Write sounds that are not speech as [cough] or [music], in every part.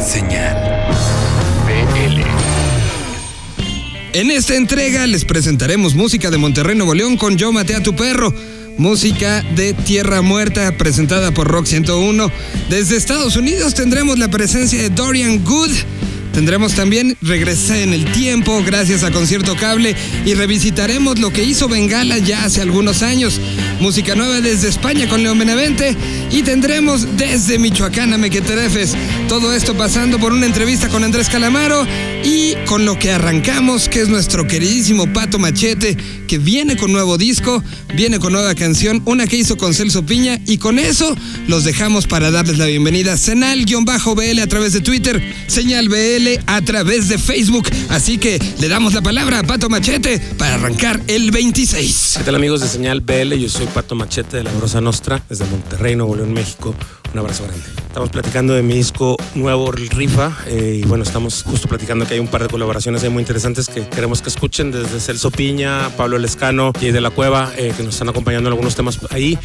Señal BL. En esta entrega les presentaremos música de Monterrey Nuevo León con Yo Maté a tu Perro. Música de Tierra Muerta presentada por Rock 101. Desde Estados Unidos tendremos la presencia de Dorian Good Tendremos también Regresé en el Tiempo gracias a Concierto Cable y revisitaremos lo que hizo Bengala ya hace algunos años. Música nueva desde España con León Benavente y tendremos desde Michoacán a Mequeterefes. Todo esto pasando por una entrevista con Andrés Calamaro y con lo que arrancamos, que es nuestro queridísimo Pato Machete, que viene con nuevo disco, viene con nueva canción, una que hizo con Celso Piña y con eso los dejamos para darles la bienvenida. Senal-BL a través de Twitter, Señal BL a través de Facebook. Así que le damos la palabra a Pato Machete para arrancar el 26. ¿Qué tal amigos de Señal BL? Yo soy Pato Machete de la Grosa Nostra, desde Monterrey, Nuevo León, México. Un abrazo grande. Estamos platicando de mi disco nuevo, Rifa, eh, y bueno, estamos justo platicando que hay un par de colaboraciones ahí muy interesantes que queremos que escuchen, desde Celso Piña, Pablo Lescano y de la Cueva, eh, que nos están acompañando en algunos temas ahí,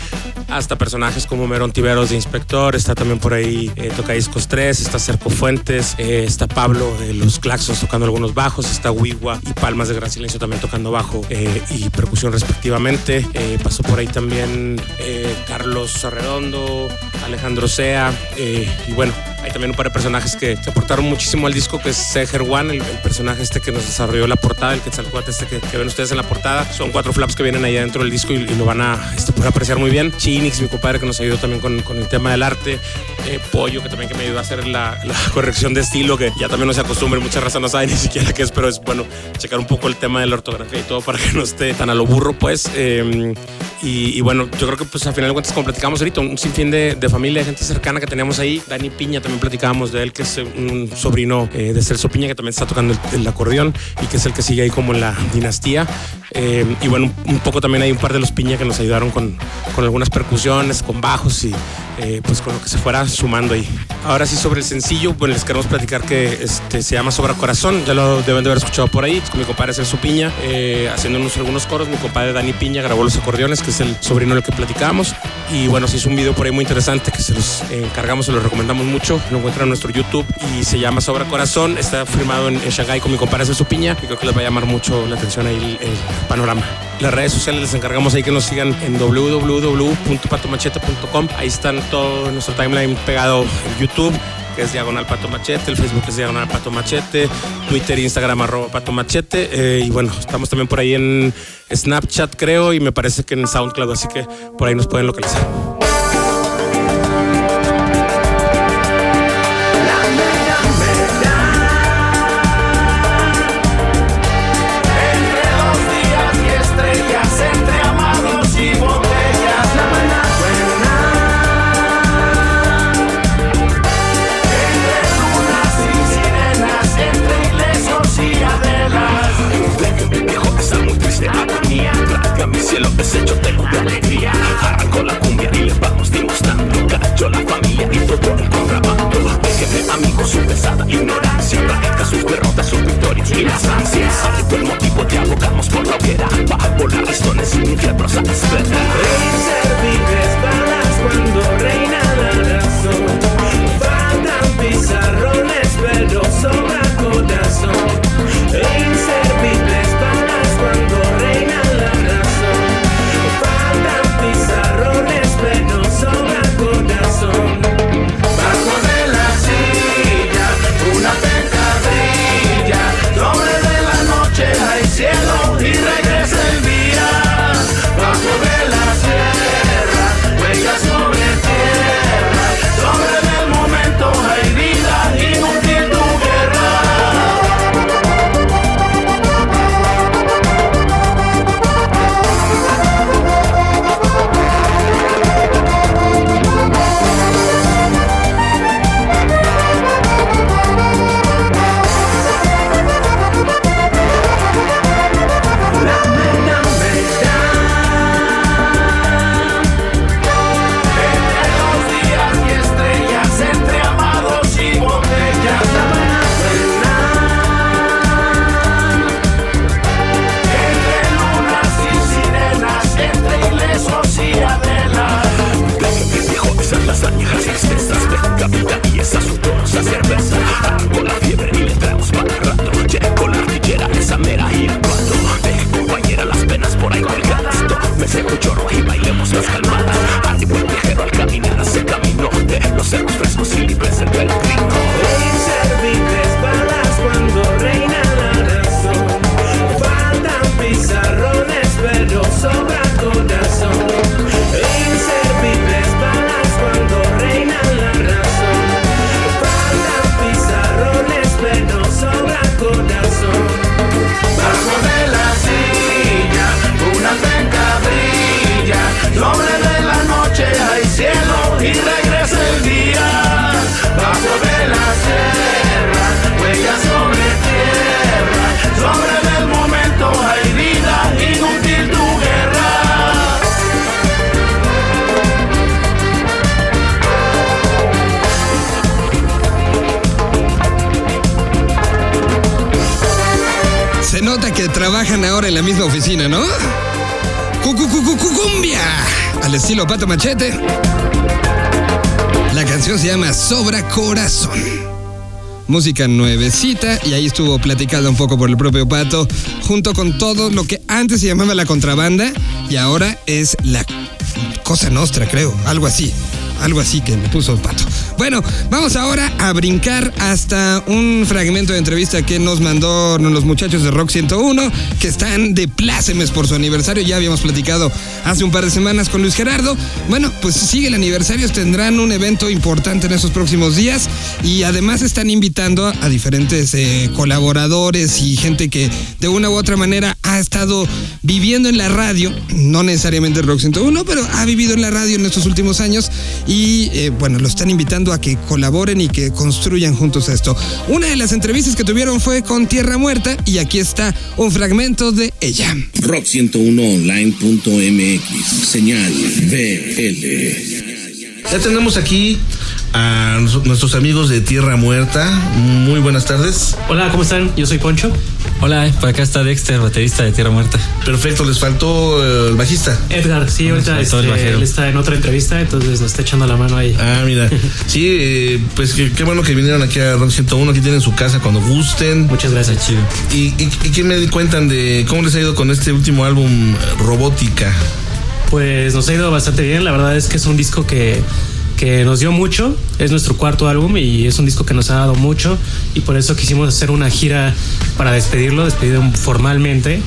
hasta personajes como Merón Tiveros de Inspector, está también por ahí eh, Toca Discos 3, está Cerco Fuentes, está Pablo de Los Claxos tocando algunos bajos, está Wiwa y Palmas de Gran Silencio también tocando bajo y percusión respectivamente. pasó por ahí también Carlos Arredondo, Alejandro Sea, eh, y bueno, hay también un par de personajes que, aportaron muchísimo al disco, que es Seger One, el, personaje este que nos desarrolló la portada, el Quetzalcoatl este que, ven ustedes en la portada. Son cuatro flaps que vienen ahí dentro del disco y, lo van a este, poder apreciar muy bien. Chinix, mi compadre, que nos ayudó también con, con el tema del arte. Eh, Pollo, que también que me ayudó a hacer la, [laughs] corrección de estilo, que ya también no se acostumbre, muchas razas no saben ni siquiera qué es, pero es bueno checar un poco el tema de la ortografía y todo para que no esté tan a lo burro, pues. Eh, y, bueno, yo creo que pues al final de cuentas, como platicamos ahorita, un sinfín de, de familia, de gente cercana que teníamos ahí. Dani Piña, también platicábamos de él, que es un sobrino eh, de Celso Piña, que también está tocando el, acordeón y que es el que sigue ahí como en la dinastía. Eh, y bueno, un, poco también hay un par de los Piña que nos ayudaron con, con algunas percusiones, con bajos y eh, pues con lo que se fuera sumando ahí. Ahora sí, sobre el sencillo, bueno, les queremos platicar que este, se llama Sobra Corazón, ya lo deben de haber escuchado por ahí, con mi compadre Celso Piña, haciéndonos algunos coros, mi compadre Dani Piña grabó los acordeones, que es el sobrino del que platicamos. Y bueno, se hizo un video por ahí muy interesante que se los encargamos, se los recomendamos mucho. Lo encuentran en nuestro YouTube y se llama Sobra Corazón. Está firmado en, Shanghai con mi compadre su piña y creo que les va a llamar mucho la atención ahí el, panorama. Las redes sociales les encargamos ahí que nos sigan en www.patomachete.com. Ahí están todo nuestro timeline pegado en YouTube que es Diagonal Pato Machete, el Facebook es Diagonal Pato Machete, Twitter Instagram arroba Pato Machete. Eh, y bueno, estamos también por ahí en Snapchat, creo, y me parece que en SoundCloud, así que por ahí nos pueden localizar. Estilo Pato Machete. La canción se llama Sobra Corazón. Música nuevecita y ahí estuvo platicada un poco por el propio Pato, junto con todo lo que antes se llamaba la contrabanda y ahora es la cosa nostra, creo, algo así algo así que me puso pato. Bueno, vamos ahora a brincar hasta un fragmento de entrevista que nos mandó los muchachos de Rock 101, que están de plácemes por su aniversario. Ya habíamos platicado hace un par de semanas con Luis Gerardo. Bueno, pues sigue el aniversario, tendrán un evento importante en esos próximos días y además están invitando a diferentes eh, colaboradores y gente que de una u otra manera ha estado viviendo en la radio, no necesariamente Rock 101, pero ha vivido en la radio en estos últimos años y eh, bueno, lo están invitando a que colaboren y que construyan juntos esto. Una de las entrevistas que tuvieron fue con Tierra Muerta y aquí está un fragmento de ella. Rock101online.mx, señal BL. Ya tenemos aquí a nuestros amigos de Tierra Muerta. Muy buenas tardes. Hola, ¿cómo están? Yo soy Poncho. Hola, por acá está Dexter, baterista de Tierra Muerta. Perfecto, les faltó eh, el bajista. Edgar, sí, ahorita este, él está en otra entrevista, entonces nos está echando la mano ahí. Ah, mira. [laughs] sí, eh, pues qué, bueno que vinieron aquí a Rock 101, aquí tienen su casa cuando gusten. Muchas gracias. Chido. ¿Y, y, y qué me cuentan de cómo les ha ido con este último álbum, Robótica? Pues nos ha ido bastante bien, la verdad es que es un disco que que nos dio mucho. Es nuestro cuarto álbum y es un disco que nos ha dado mucho y por eso quisimos hacer una gira para despedirlo, despedirlo formalmente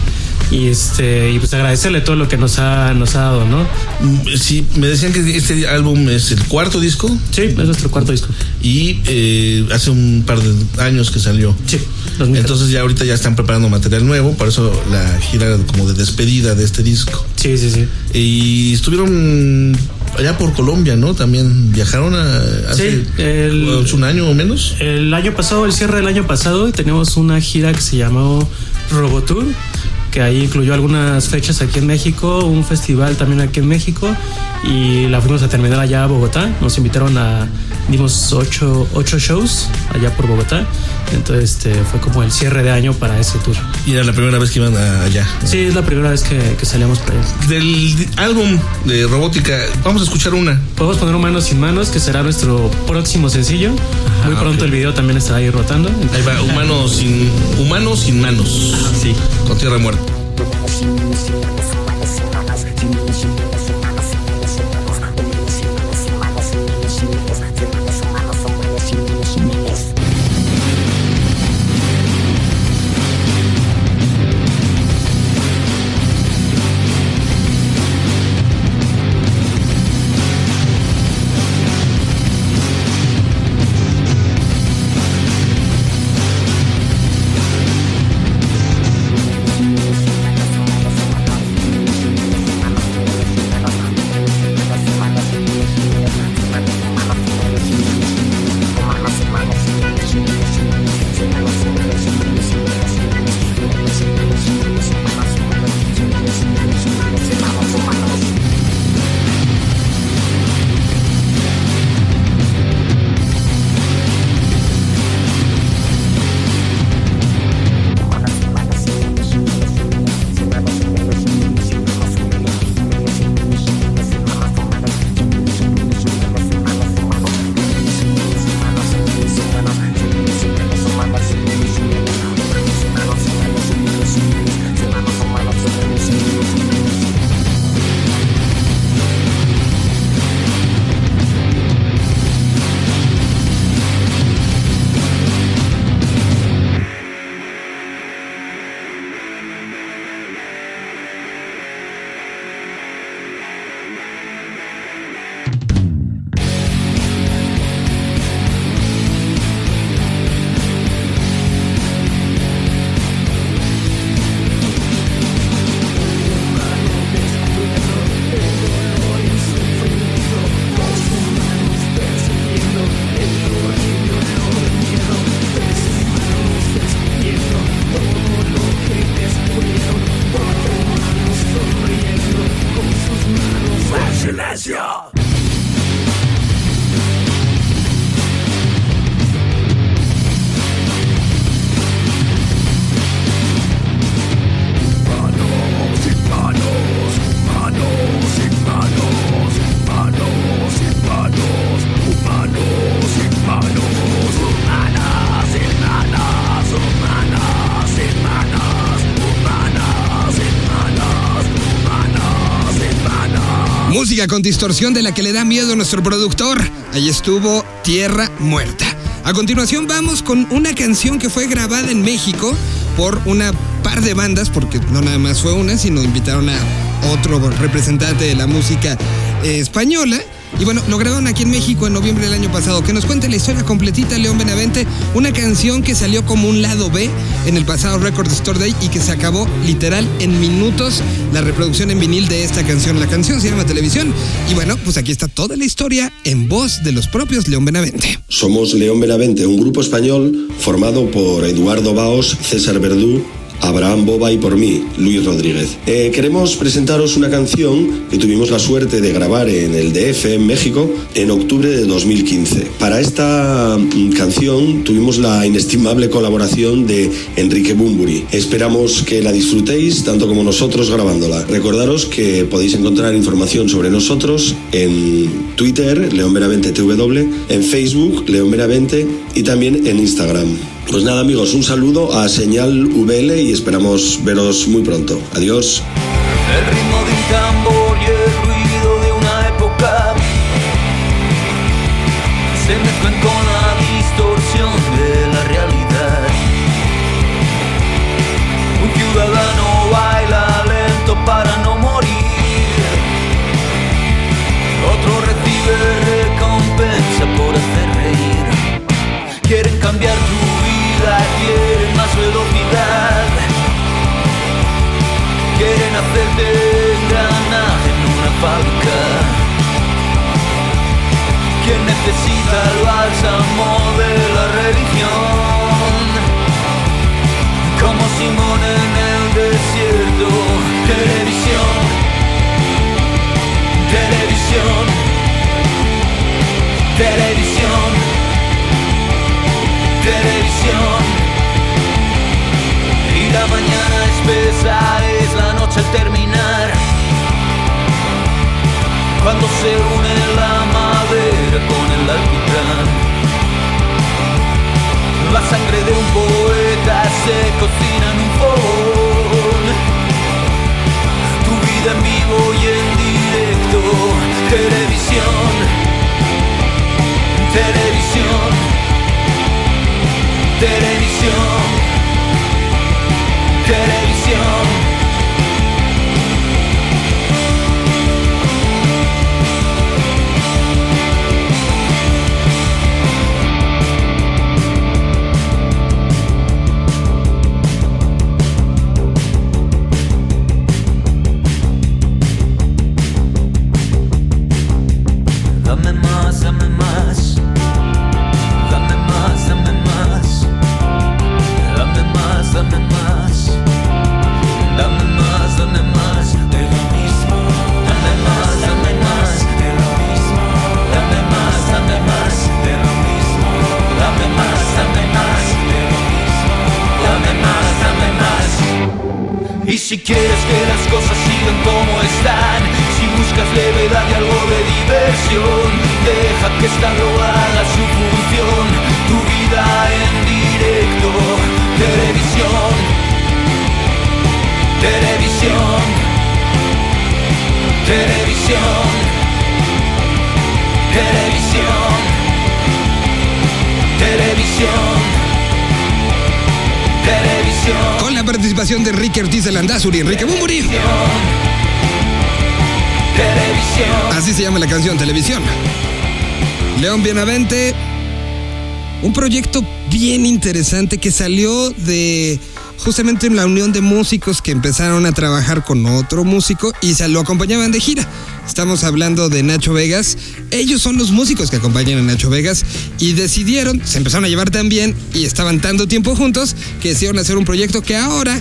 y este y pues agradecerle todo lo que nos ha nos ha dado, ¿no? Mm, sí, me decían que este álbum es el cuarto disco. Sí, es nuestro cuarto disco. Y eh, hace un par de años que salió. Sí. Entonces ya ahorita ya están preparando material nuevo, por eso la gira como de despedida de este disco. Sí, sí, sí. Y estuvieron allá por Colombia, ¿no? También viajaron a, hace un año o menos. El año pasado, el cierre del año pasado, tenemos una gira que se llamó Robotour, que ahí incluyó algunas fechas aquí en México, un festival también aquí en México, y la fuimos a terminar allá a Bogotá. Nos invitaron a dimos ocho, ocho shows allá por Bogotá. Entonces este, fue como el cierre de año para ese tour. ¿Y era la primera vez que iban allá? Sí, es la primera vez que, que salimos para allá. Del álbum de robótica, vamos a escuchar una. Podemos poner Humanos sin Manos, que será nuestro próximo sencillo. Muy pronto el video también estará ahí rotando. Ahí va, Humanos sin, humanos sin Manos. Sí. Con Tierra Muerta. She knew she was, she was, the was. Con distorsión de la que le da miedo nuestro productor. Ahí estuvo Tierra Muerta. A continuación vamos con una canción que fue grabada en México por una par de bandas, porque no nada más fue una, sino invitaron a otro representante de la música eh, española. Y bueno, lo grabaron aquí en México en noviembre del año pasado. Que nos cuente la historia completita, León Benavente. Una canción que salió como un lado B en el pasado Record Store Day y que se acabó literal en minutos la reproducción en vinil de esta canción. La canción se llama Televisión. Y bueno, pues aquí está toda la historia en voz de los propios León Benavente. Somos León Benavente, un grupo español formado por Eduardo Baos, César Verdú, Abraham Boba y por mí, Luis Rodríguez. Eh, queremos presentaros una canción que tuvimos la suerte de grabar en el DF, en México, en octubre de 2015. Para esta mm, canción tuvimos la inestimable colaboración de Enrique Bumburi. Esperamos que la disfrutéis tanto como nosotros grabándola. Recordaros que podéis encontrar información sobre nosotros en Twitter, León Veravente TW, en Facebook, León Veravente y también en Instagram. Pues nada amigos, un saludo a Señal VL y esperamos veros muy pronto. Adiós. El ritmo de un tambor y el ruido de una época se mezclan con la distorsión de la realidad. Un ciudadano baila lento para no morir. Otro recibe recompensa por hacer reír. Quieren cambiar tu Quieren hacerte engranaje en una fábrica. Quien necesita el bálsamo de la religión. Como Simón en el desierto. Televisión. Televisión. Televisión. Televisión. Y la mañana es noche al terminar. Cuando se une la madera con el alquitrán. La sangre de un poeta se cocina en un fogón. Tu vida en vivo y en directo. Televisión. Televisión. Televisión. Buscas levedad y algo de diversión, deja que esta lo haga su función. Tu vida en directo, televisión, televisión, televisión, televisión, televisión, televisión. Con la participación de Enrique Ortiz de Landazuri Enrique Bumburi. Televisión. Así se llama la canción, Televisión. León Bienavente, un proyecto bien interesante que salió de justamente la unión de músicos que empezaron a trabajar con otro músico y se lo acompañaban de gira. Estamos hablando de Nacho Vegas. Ellos son los músicos que acompañan a Nacho Vegas y decidieron, se empezaron a llevar tan bien y estaban tanto tiempo juntos que decidieron hacer un proyecto que ahora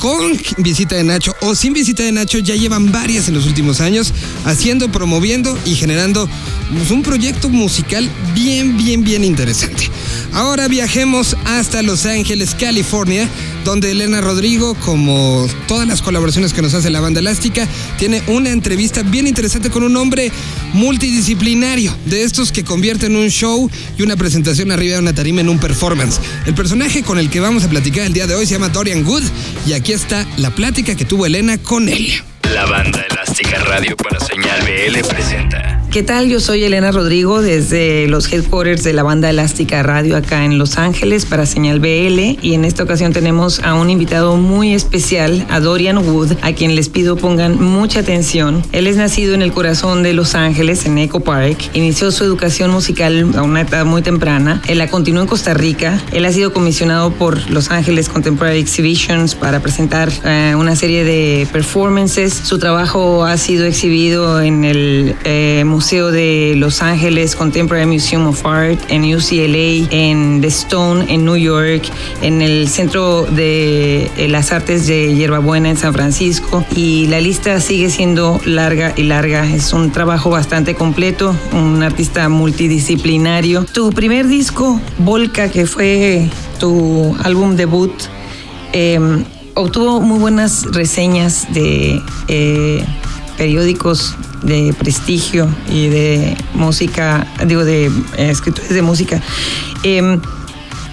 con visita de Nacho o sin visita de Nacho ya llevan varias en los últimos años haciendo, promoviendo y generando pues, un proyecto musical bien, bien, bien interesante. Ahora viajemos hasta Los Ángeles, California, donde Elena Rodrigo, como todas las colaboraciones que nos hace la banda elástica, tiene una entrevista bien interesante con un hombre multidisciplinario, de estos que convierten un show y una presentación arriba de una tarima en un performance. El personaje con el que vamos a platicar el día de hoy se llama Dorian Good y aquí está la plática que tuvo Elena con él. La La banda Elástica Radio para Señal BL presenta. ¿Qué tal? Yo soy Elena Rodrigo desde los headquarters de la banda Elástica Radio acá en Los Ángeles para Señal BL y en esta ocasión tenemos a un invitado muy especial, a Dorian Wood, a quien les pido pongan mucha atención. Él es nacido en el corazón de Los Ángeles, en Echo Park. Inició su educación musical a una edad muy temprana. Él la continuó en Costa Rica. Él ha sido comisionado por Los Ángeles Contemporary Exhibitions para presentar eh, una serie de performances. Su trabajo ha sido exhibido en el eh, Museo de Los Ángeles Contemporary Museum of Art, en UCLA, en The Stone, en New York, en el Centro de eh, las Artes de Hierbabuena en San Francisco. Y la lista sigue siendo larga y larga. Es un trabajo bastante completo, un artista multidisciplinario. Tu primer disco, Volca, que fue tu álbum debut, eh, obtuvo muy buenas reseñas de eh, periódicos de prestigio y de música, digo, de eh, escritores de música. Eh,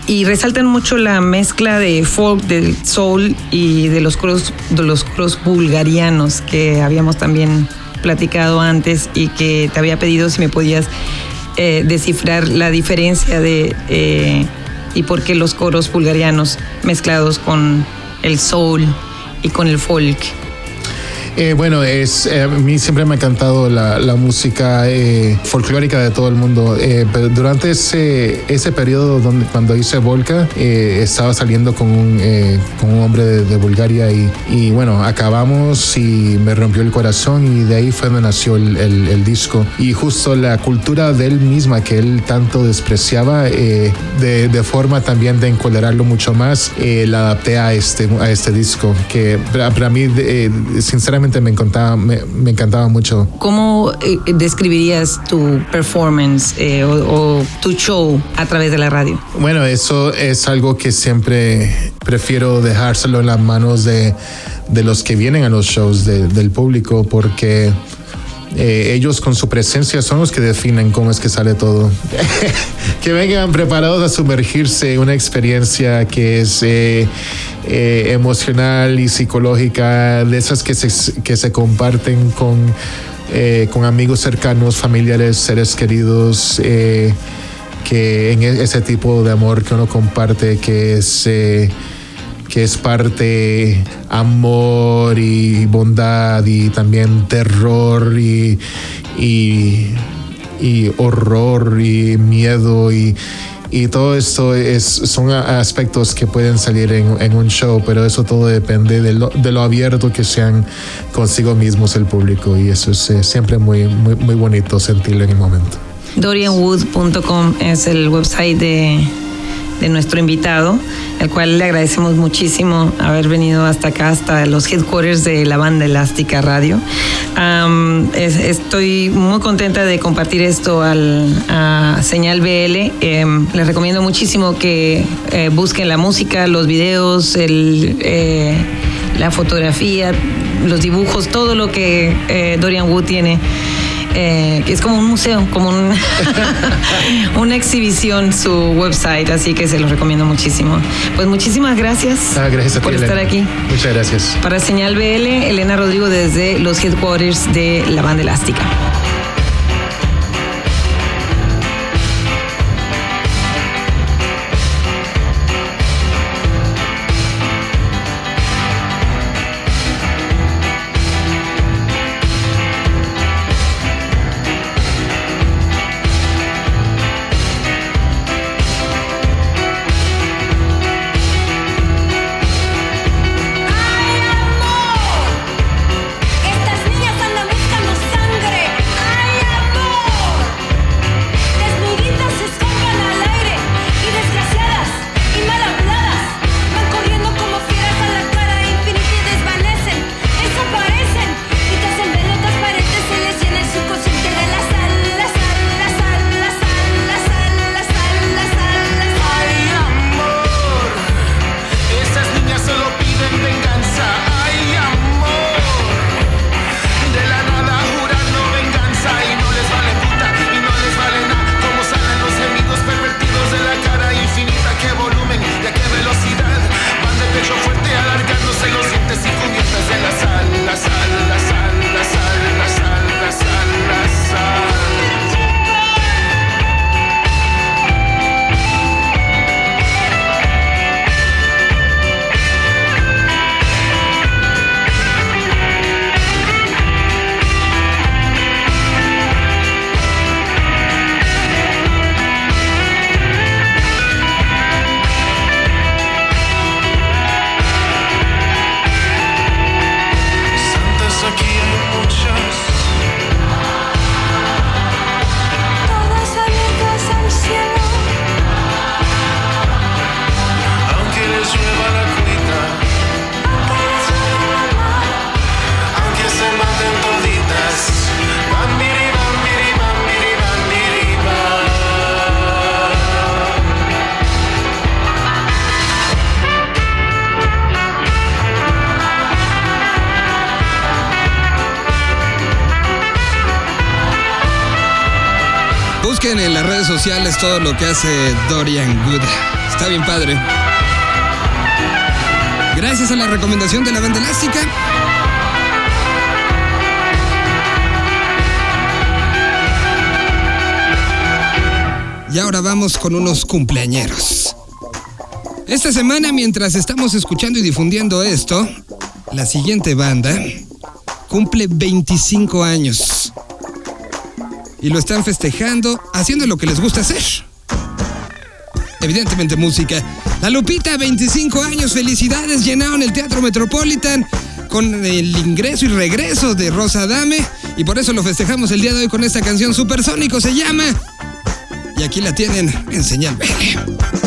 y resaltan mucho la mezcla de folk, del soul y de los coros, de los coros bulgarianos que habíamos también platicado antes y que te había pedido si me podías eh, descifrar la diferencia de eh, y por qué los coros bulgarianos mezclados con el soul y con el folk. Eh, bueno, es, eh, a mí siempre me ha encantado la, la música eh, folclórica de todo el mundo. Eh, pero durante ese, ese periodo donde, cuando hice Volca, eh, estaba saliendo con un, eh, con un hombre de, de Bulgaria y, y bueno, acabamos y me rompió el corazón y de ahí fue donde nació el, el- el disco. Y justo la cultura de él misma que él tanto despreciaba, de, de forma también de encolerarlo mucho más, la adapté a este, a este disco, que para, para mí, eh, me encantaba, me, me encantaba mucho. ¿Cómo eh, describirías tu performance eh, o, o tu show a través de la radio? Bueno, eso es algo que siempre prefiero dejárselo en las manos de, de los que vienen a los shows, de- del público, porque eh, ellos con su presencia son los que definen cómo es que sale todo. [laughs] que vengan preparados a sumergirse en una experiencia que es eh, eh, emocional y psicológica, de esas que se, que se comparten con, con amigos cercanos, familiares, seres queridos. que en e- ese tipo de amor que uno comparte, que es, que es parte amor y bondad y también terror y, y, horror y miedo y, y todo esto es, son aspectos que pueden salir en, en un show, pero eso todo depende de lo, de lo abierto que sean consigo mismos el público y eso es eh, siempre muy, muy, muy bonito sentirlo en el momento. Dorianwood.com es el website de, de nuestro invitado, al cual le agradecemos muchísimo haber venido hasta acá, hasta los headquarters de la banda Elástica Radio. Estoy muy contenta de compartir esto al, a Señal BL. Em, les recomiendo muchísimo que eh, busquen la música, los videos, el, eh, la fotografía, los dibujos, todo lo que eh, Dorian Wood tiene eh, es como un museo, como un- [laughs] una exhibición su website, así que se los recomiendo muchísimo. Pues muchísimas gracias, Ah, gracias a ti, por estar aquí. Muchas gracias. Para Señal BL, Elena Rodrigo desde los headquarters de la banda elástica. En las redes sociales todo lo que hace Dorian Good. Está bien padre. Gracias a la recomendación de la banda elástica. Y ahora vamos con unos cumpleañeros. Esta semana, mientras estamos escuchando y difundiendo esto, la siguiente banda cumple 25 años. Y lo están festejando haciendo lo que les gusta hacer. Evidentemente música. La Lupita, 25 años, felicidades, llenaron el Teatro Metropolitan con el ingreso y regreso de Rosa Dame. Y por eso lo festejamos el día de hoy con esta canción Supersónico, se llama. Y aquí la tienen en señal placer